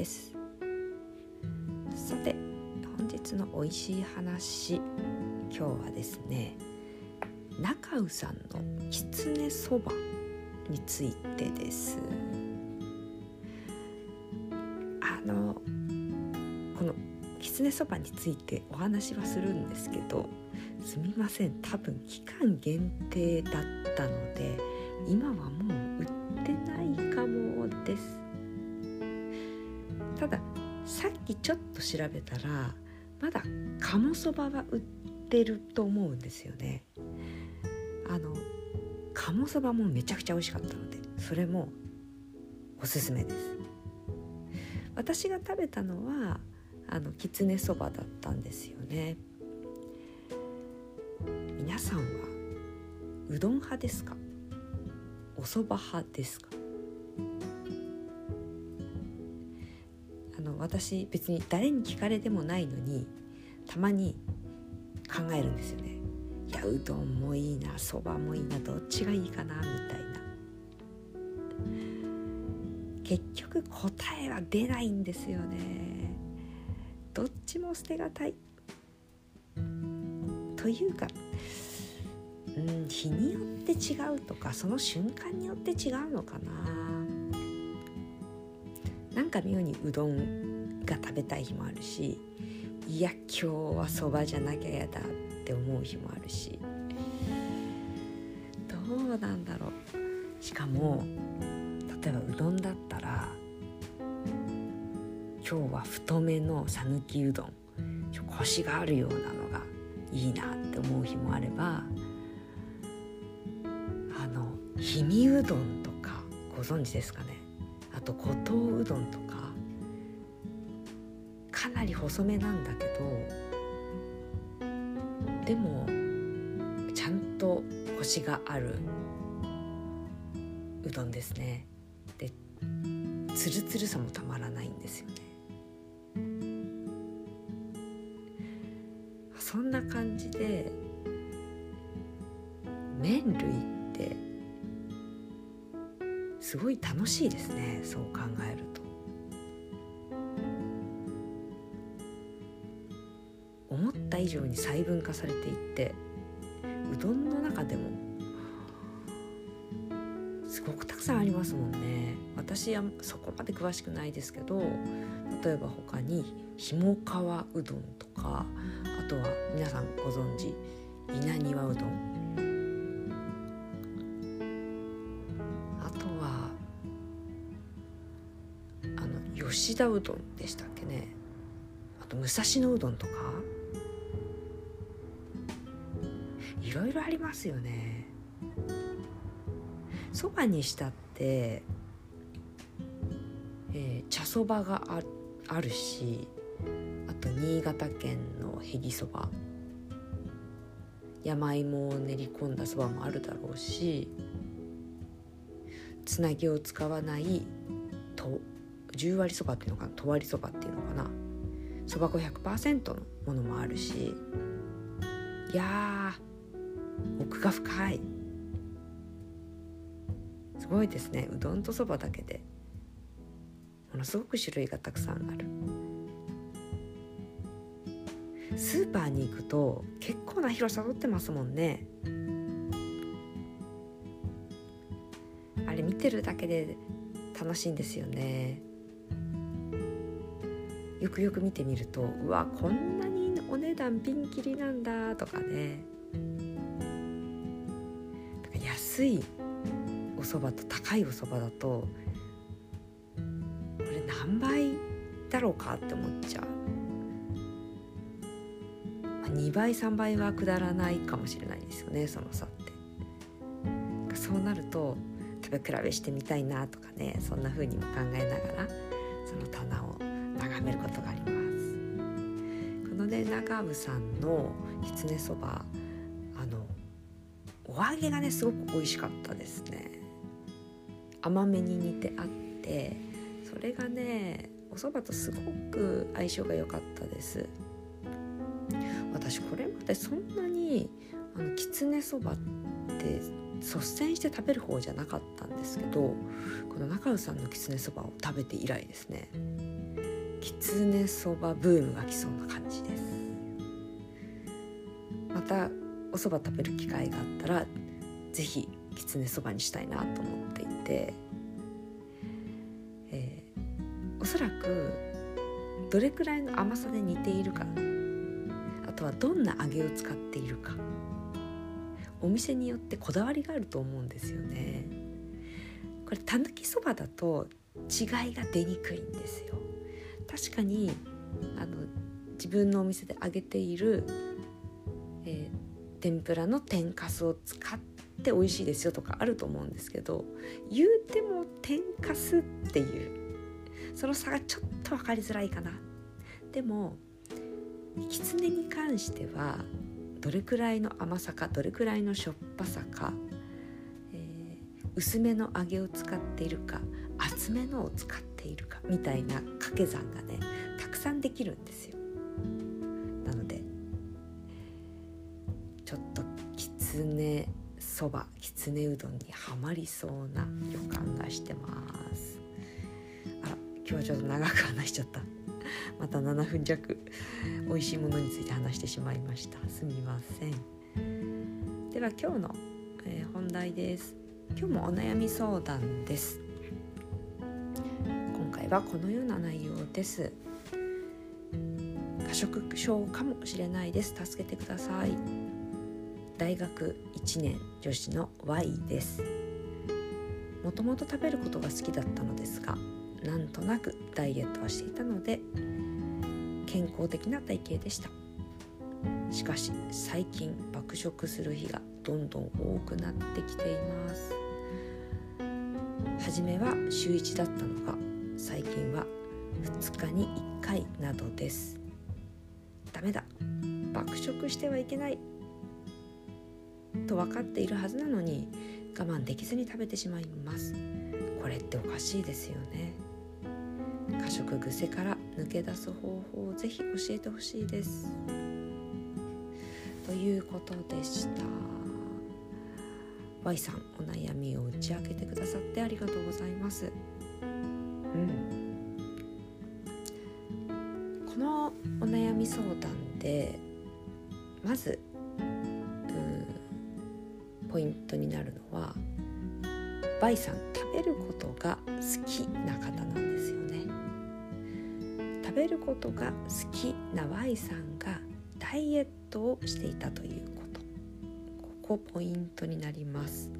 です。さて本日の美味しい話今日はですね中尾さんのきつねそばについてです。あのこのきつねそばについてお話はするんですけどすみません多分期間限定だったので今はもう売ってないかもです。さっきちょっと調べたらまだ鴨そばは売ってると思うんですよね。あの鴨そばもめちゃくちゃ美味しかったのでそれもおすすめです。私が食べたのはあのきつねそばだったんですよね。皆さんはうどん派ですか？お蕎麦派ですか？あの私別に誰に聞かれてもないのにたまに考えるんですよね。いやうどんもいいなそばもいいなどっちがいいかなみたいな。結局答えは出ないんですよね。どっちも捨てがたい。というかうん日によって違うとかその瞬間によって違うのかな。か妙にうどんが食べたい日もあるしいや今日はそばじゃなきゃやだって思う日もあるしどうなんだろう。しかも例えばうどんだったら今日は太めの讃岐うどんコシがあるようなのがいいなって思う日もあればあの氷見うどんとかご存知ですかね？あと五島うどんとかかなり細めなんだけどでもちゃんとコシがあるうどんですね。でつるつるさもたまらないんですよね。そんな感じで麺類すごい楽しいですねそう考えると。思った以上に細分化されていってうどんの中でもすごくたくさんありますもんね。私はそこまで詳しくないですけど例えば他にひもかわうどんとかあとは皆さんご存知稲庭うどん。田うどんでしたっけね。あと武蔵野うどんとか。いろいろありますよね。そばにしたってえー、茶そばがああるしあと新潟県のへぎそば。山芋を練り込んだそばもあるだろうしつなぎを使わないと十割そばっていうのかなと割そばっていうのかな。そば粉100%のものもあるしいや奥が深い。すごいですね。うどんとそばだけで。ものすごく種類がたくさんある。スーパーに行くと結構な広さ取ってますもんね。あれ見てるだけで楽しいんですよね。よくよく見てみるとうわこんなにお値段ピンキリなんだとかね。安いお蕎麦と高いお蕎麦だとこれ何倍だろうかって思っちゃう、まあ、2倍3倍はくだらないかもしれないですよねその差って。そうなると食べ比べしてみたいなとかねそんな風にも考えながらその棚を眺めることがあります。このね長尾さんのきつねそばあのお揚げがねすごく美味しかったですね。甘めに煮てあってそれがねお蕎麦とすごく相性が良かったです。私これまでそんなにあのきつねそばって率先して食べる方じゃなかったんですけどこの中尾さんのきつねそばを食べて以来ですね。きつねそばブームが来そうな感じです。またお蕎麦食べる機会があったら是非きつねそばにしたいなと思っていて、えー、おそらくどれくらいの甘さで似ているかあとはどんな揚げを使っているかお店によってこだわりがあると思うんですよね。これたぬきそばだと違いが出にくいんですよ。確かにあの自分のお店で揚げている、えー、天ぷらの天かすを使って美味しいですよとかあると思うんですけど言うても天かすっていうその差がちょっと分かりづらいかな。でもきつねに関してはどれくらいの甘さかどれくらいのしょっぱさか、えー、薄めの揚げを使っているか厚めのを使ってているかみたいな掛け算がねたくさんできるんですよ。なのでちょっときつねそばきつねうどんにはまりそうな予感がしてます。あら今日はちょっと長く話しちゃった。また7分弱美味しいものについて話してしまいました。すみません。では今日の、えー、本題です。今日もお悩み相談です。はこのような内容です。過食症かもしれないです。助けてください。大学1年女子の Y です。もともと食べることが好きだったのですがなんとなくダイエットはしていたので健康的な体型でした。しかし最近爆食する日がどんどん多くなってきています。初めは週1だったの。2日に1回などです。ダメだ。爆食してはいけない。と分かっているはずなのに我慢できずに食べてしまいます。これっておかしいですよね。過食癖から抜け出す方法をぜひ教えてほしいです。ということでした。Y さんお悩みを打ち明けてくださってありがとうございます。み相談でまずポイントになるのは Y さん食べることが好きな方なんですよね。食べることが好きな Y さんがダイエットをしていたということ。ここポイントになります。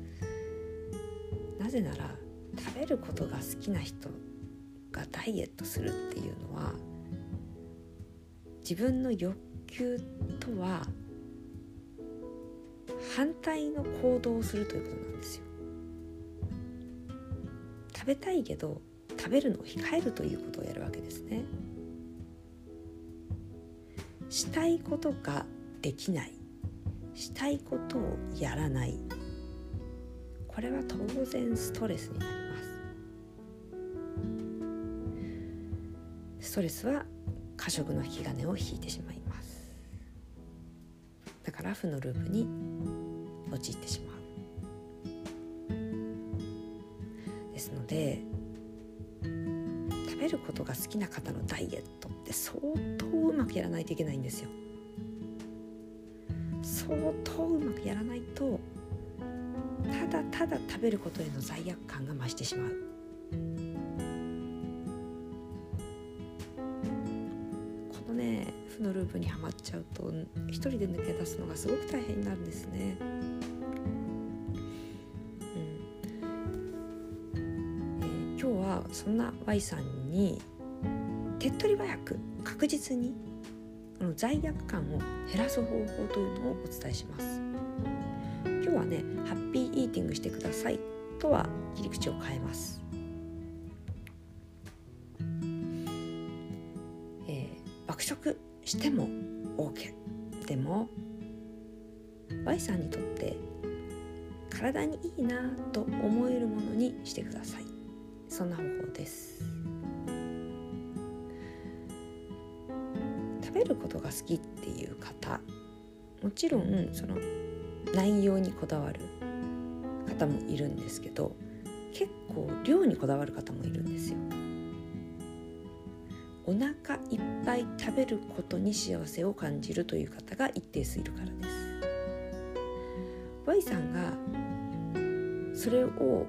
なぜなら食べることが好きな人がダイエットするっていうのは自分の欲求とは反対の行動をするということなんですよ。食べたいけど食べるのを控えるということをやるわけですね。したいことができない。したいことをやらない。これは当然ストレスになります。ストレスは過食の引き金を引いてしまいます。だから負のループに陥ってしまう。ですので食べることが好きな方のダイエットって相当うまくやらないといけないんですよ。相当うまくやらないとただただ食べることへの罪悪感が増してしまう。のね負のループにはまっちゃうと一人で抜け出すのがすごく大変になるんですね。今日はそんな Y さんに手っ取り早く確実にこの罪悪感を減らす方法というのをお伝えします。今日はねハッピーイーティングしてくださいとは切り口を変えます、ー、爆食しても OK でも Y さんにとって体にいいなと思えるものにしてください。そんな方法です。食べることが好きっていう方もちろんその内容にこだわる方もいるんですけど結構量にこだわる方もいるんですよお腹いっぱい食べることに幸せを感じるという方が一定数いるからです。Y さんがそれを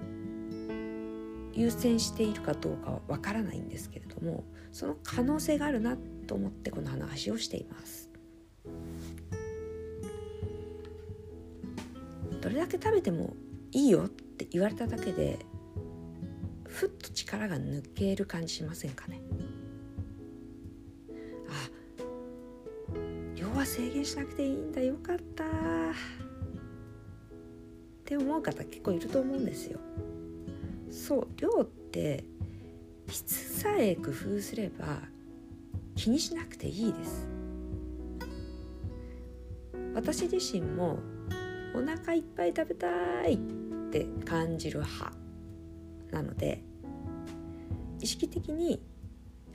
優先しているかどうかはわからないんですけれどもその可能性があるなと思ってこの話をしていますどれだけ食べてもいいよって言われただけでふっと力が抜ける感じしませんかね？は制限しなくていいんだ。よかった。って思う方結構いると思うんですよ。そう。量って質さえ工夫すれば気にしなくていいです。私自身もお腹いっぱい食べたいって感じる派なので意識的に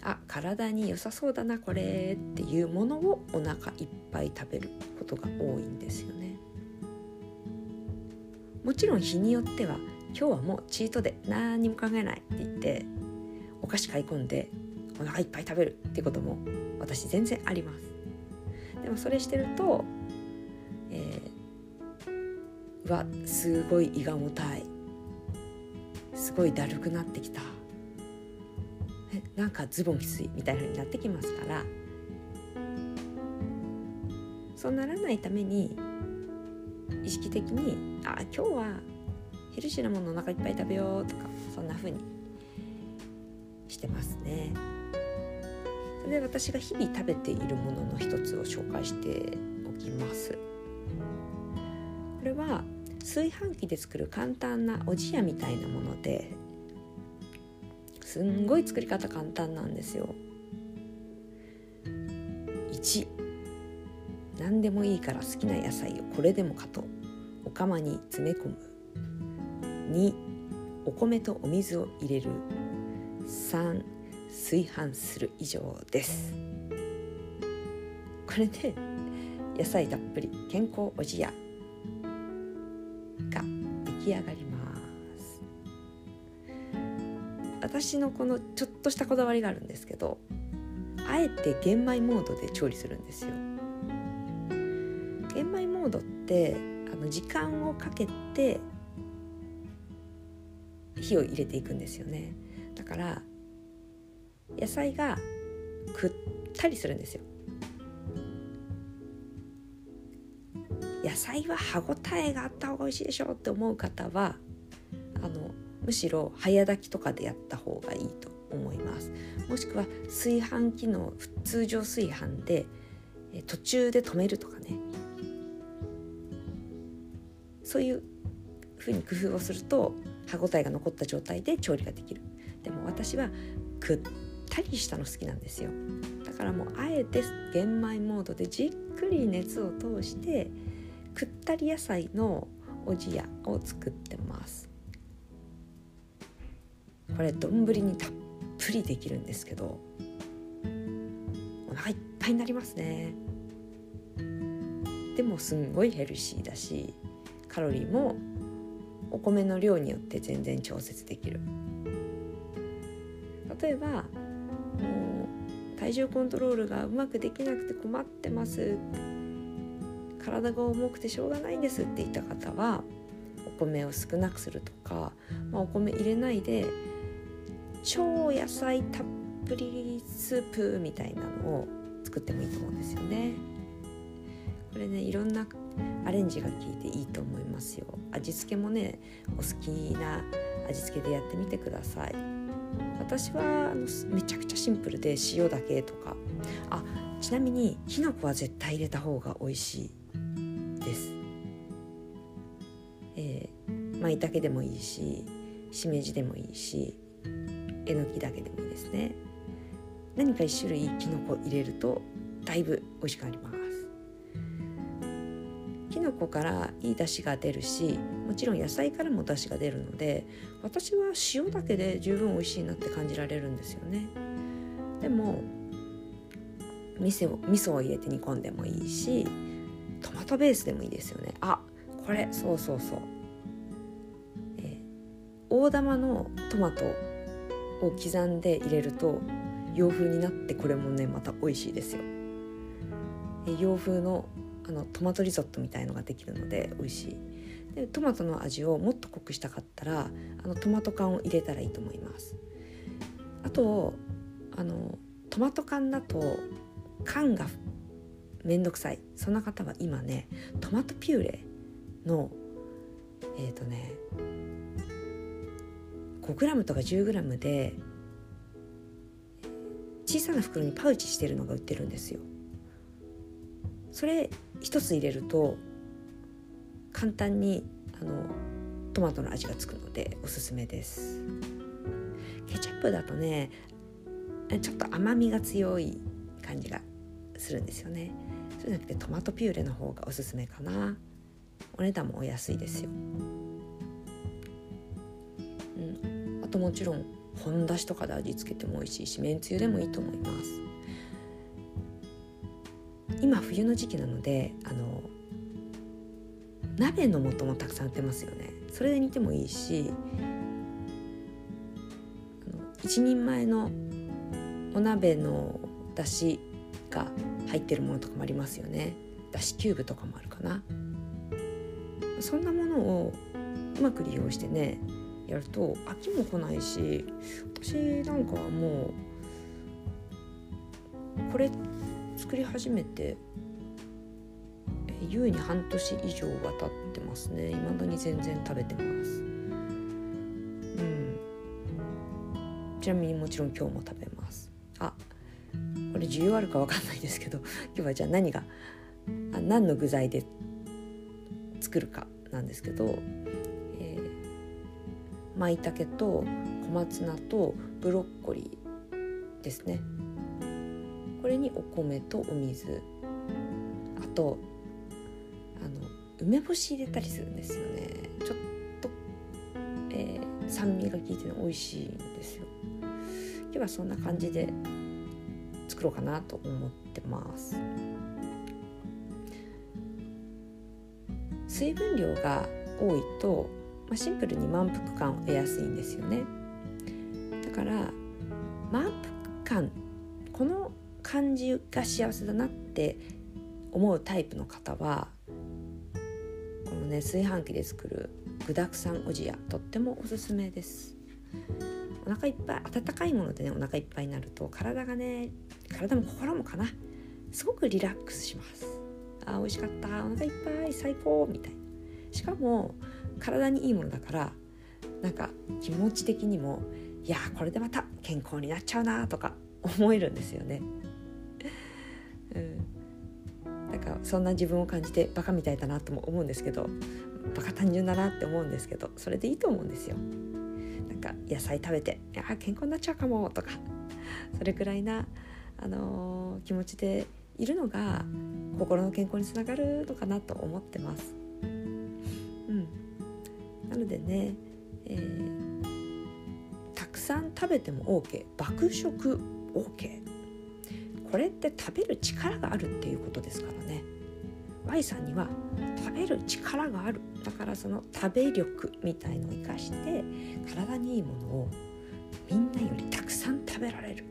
あ体に良さそうだなこれっていうものをお腹いっぱい食べることが多いんですよね。もちろん日によっては今日はもうチートで何にも考えないって言ってお菓子買い込んでお腹いっぱい食べるっていうことも私全然あります。でもそれしてると、えー、わすごい胃が重たい。すごいだるくなってきた。なんかズボンきついみたいな風になってきますからそうならないために意識的にあ今日はヘルシーなものお腹いっぱい食べようとかそんな風にしてますね。で私が日々食べているものの一つを紹介しておきます。これは炊飯器で作る簡単なおじやみたいなものですんごい作り方簡単なんですよ。1何でもいいから好きな野菜をこれでもかとお釜に詰め込む。2お米とお水を入れる。3炊飯する以上です。これで野菜たっぷり。健康おじやが出来上がります。私のこのちょっとしたこだわりがあるんですけどあえて玄米モードで調理するんですよ。玄米モードってあの時間をかけて火を入れていくんですよね。だから野菜がくったりするんですよ。野菜は歯ごたえがあった方が美味しいでしょって思う方はむしろ早炊きとかでやった方がいいと思います。もしくは炊飯器の通常炊飯で途中で止めるとかね。そういうふうに工夫をすると歯ごたえが残った状態で調理ができる。でも私はくったりしたの好きなんですよ。だからもうあえて玄米モードでじっくり熱を通してくったり野菜のおじやを作ってます。これ丼にたっぷりできるんですけどお腹いっぱいになりますね。でもすんごいヘルシーだしカロリーもお米の量によって全然調節できる。例えばもう体重コントロールがうまくできなくて困ってます。体が重くてしょうがないんですって言った方はお米を少なくするとか、まあ、お米入れないで超野菜たっぷりスープみたいなのを作ってもいいと思うんですよね。これねいろんなアレンジが効いていいと思いますよ。味付けもねお好きな味付けでやってみてください。私はめちゃくちゃシンプルで塩だけとか。あちなみにきのこは絶対入れた方が美味しいです。えー、舞茸でもいいししめじでもいいし。えのきだけでもいいですね。何か一種類きのこ入れるとだいぶ美味しくなります。きのこからいい出汁が出るしもちろん野菜からも出汁が出るので私は塩だけで十分美味しいなって感じられるんですよね。でも味噌を味噌を入れて煮込んでもいいしトマトベースでもいいですよね。あこれそうそうそう、えー、大玉のトマトを刻んで入れると洋風になってこれもねまた美味しいですよ。洋風のあのトマトリゾットみたいのができるので美味しい。でトマトの味をもっと濃くしたかったらあのトマト缶を入れたらいいと思います。あとあのトマト缶だと缶がめんどくさい。そんな方は今ねトマトピューレのえっ、ー、とね 5g とか 10g で小さな袋にパウチしてるのが売ってるんですよ。それ一つ入れると簡単にあのトマトの味がつくのでおすすめです。ケチャップだとねちょっと甘みが強い感じがするんですよね。そうじゃなくてトマトピューレの方がおすすめかな。お値段もお安いですよ、あともちろん本だしとかで味付けても美味しいしめんつゆでもいいと思います。今冬の時期なのであの鍋の素もたくさん売ってますよね。それで煮てもいいし一人前のお鍋のだしが入ってるものとかもありますよね。だしキューブとかもあるかな。そんなものをうまく利用してねやると飽きも来ないし私なんかはもうこれ作り始めて優に半年以上は経ってますね。未だに全然食べてます。うん。ちなみにもちろん今日も食べます。あこれ需要あるか分かんないですけど 今日はじゃあ何があ何の具材で作るかなんですけど、舞茸と小松菜とブロッコリーですね。これにお米とお水。あとあの梅干し入れたりするんですよね。ちょっと、えー、酸味が効いて美味しいんですよ。今日はそんな感じで作ろうかなと思ってます。水分量が多いと、まあ、シンプルに満腹感を得やすいんですよね。だから満腹感この感じが幸せだなって思うタイプの方はこのね炊飯器で作る具だくさんおじやとってもおすすめです。お腹いっぱい温かいものでねお腹いっぱいになると体がね体も心もかなすごくリラックスします。あ美味しかったお腹いっぱい最高みたいな。しかも体にいいものだからなんか気持ち的にもいやこれでまた健康になっちゃうなとか思えるんですよね。うん、なんかそんな自分を感じてバカみたいだなとも思うんですけどバカ単純だなって思うんですけどそれでいいと思うんですよ。なんか野菜食べて「いや健康になっちゃうかも」とかそれくらいな、あのー、気持ちでいるのが心の健康につながるのかなと思ってます。のでね、えー、たくさん食べても OK 爆食 OK これって食べる力があるっていうことですからね。Y さんには食べる力がある。だからその食べ力みたいのを生かして体にいいものをみんなよりたくさん食べられる。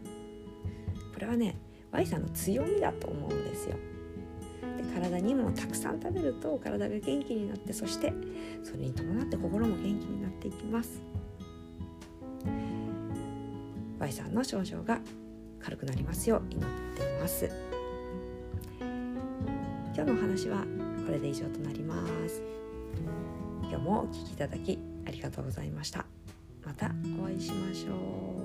これはね Y さんの強みだと思うんですよ。で体にもたくさん食べると体が元気になってそしてそれに伴って心も元気になっていきます。Y さんの症状が軽くなりますよう祈っています。今日のお話はこれで以上となります。今日もお聴きいただきありがとうございました。またお会いしましょう。